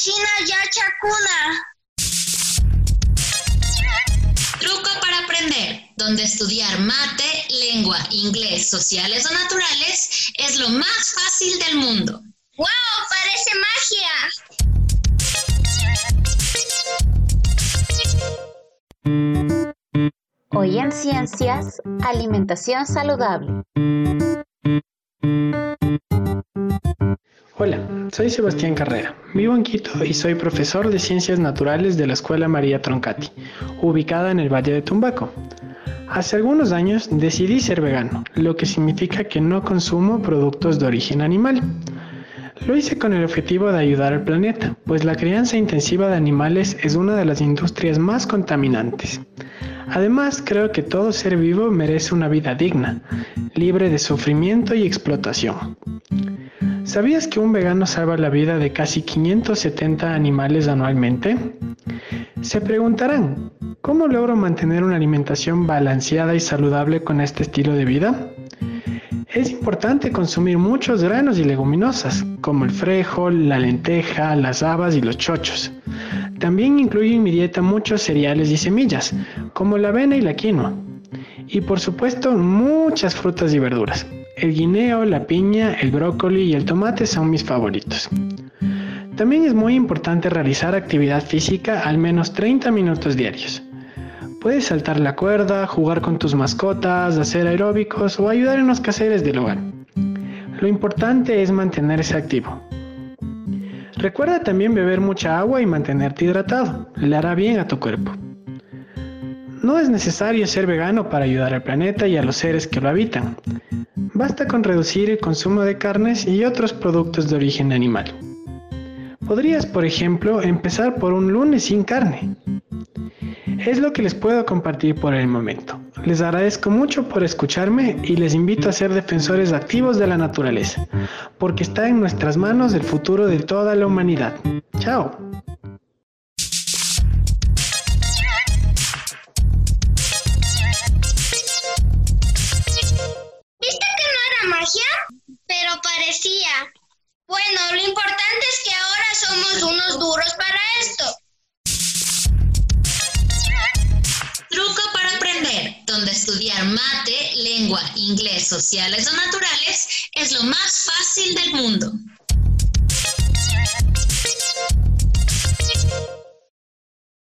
vecina Yacha Kuna. Truco para aprender, donde estudiar mate, lengua, inglés, sociales o naturales es lo más fácil del mundo. ¡Wow! Parece magia. Hoy en Ciencias, alimentación saludable. Hola soy Sebastián Carrera, vivo en Quito y soy profesor de Ciencias Naturales de la Escuela María Troncati, ubicada en el Valle de Tumbaco. Hace algunos años decidí ser vegano, lo que significa que no consumo productos de origen animal. Lo hice con el objetivo de ayudar al planeta, pues la crianza intensiva de animales es una de las industrias más contaminantes. Además, creo que todo ser vivo merece una vida digna, libre de sufrimiento y explotación. ¿Sabías que un vegano salva la vida de casi 570 animales anualmente? Se preguntarán, ¿cómo logro mantener una alimentación balanceada y saludable con este estilo de vida? Es importante consumir muchos granos y leguminosas, como el frijol, la lenteja, las habas y los chochos. También incluyo en mi dieta muchos cereales y semillas, como la avena y la quinoa. Y por supuesto, muchas frutas y verduras. El guineo, la piña, el brócoli y el tomate son mis favoritos. También es muy importante realizar actividad física al menos 30 minutos diarios. Puedes saltar la cuerda, jugar con tus mascotas, hacer aeróbicos o ayudar en los caseres del hogar. Lo importante es mantenerse activo. Recuerda también beber mucha agua y mantenerte hidratado, le hará bien a tu cuerpo. No es necesario ser vegano para ayudar al planeta y a los seres que lo habitan. Basta con reducir el consumo de carnes y otros productos de origen animal. Podrías, por ejemplo, empezar por un lunes sin carne. Es lo que les puedo compartir por el momento. Les agradezco mucho por escucharme y les invito a ser defensores activos de la naturaleza, porque está en nuestras manos el futuro de toda la humanidad. Chao. Pero parecía. Bueno, lo importante es que ahora somos unos duros para esto. Truco para aprender, donde estudiar mate, lengua, inglés, sociales o naturales es lo más fácil del mundo.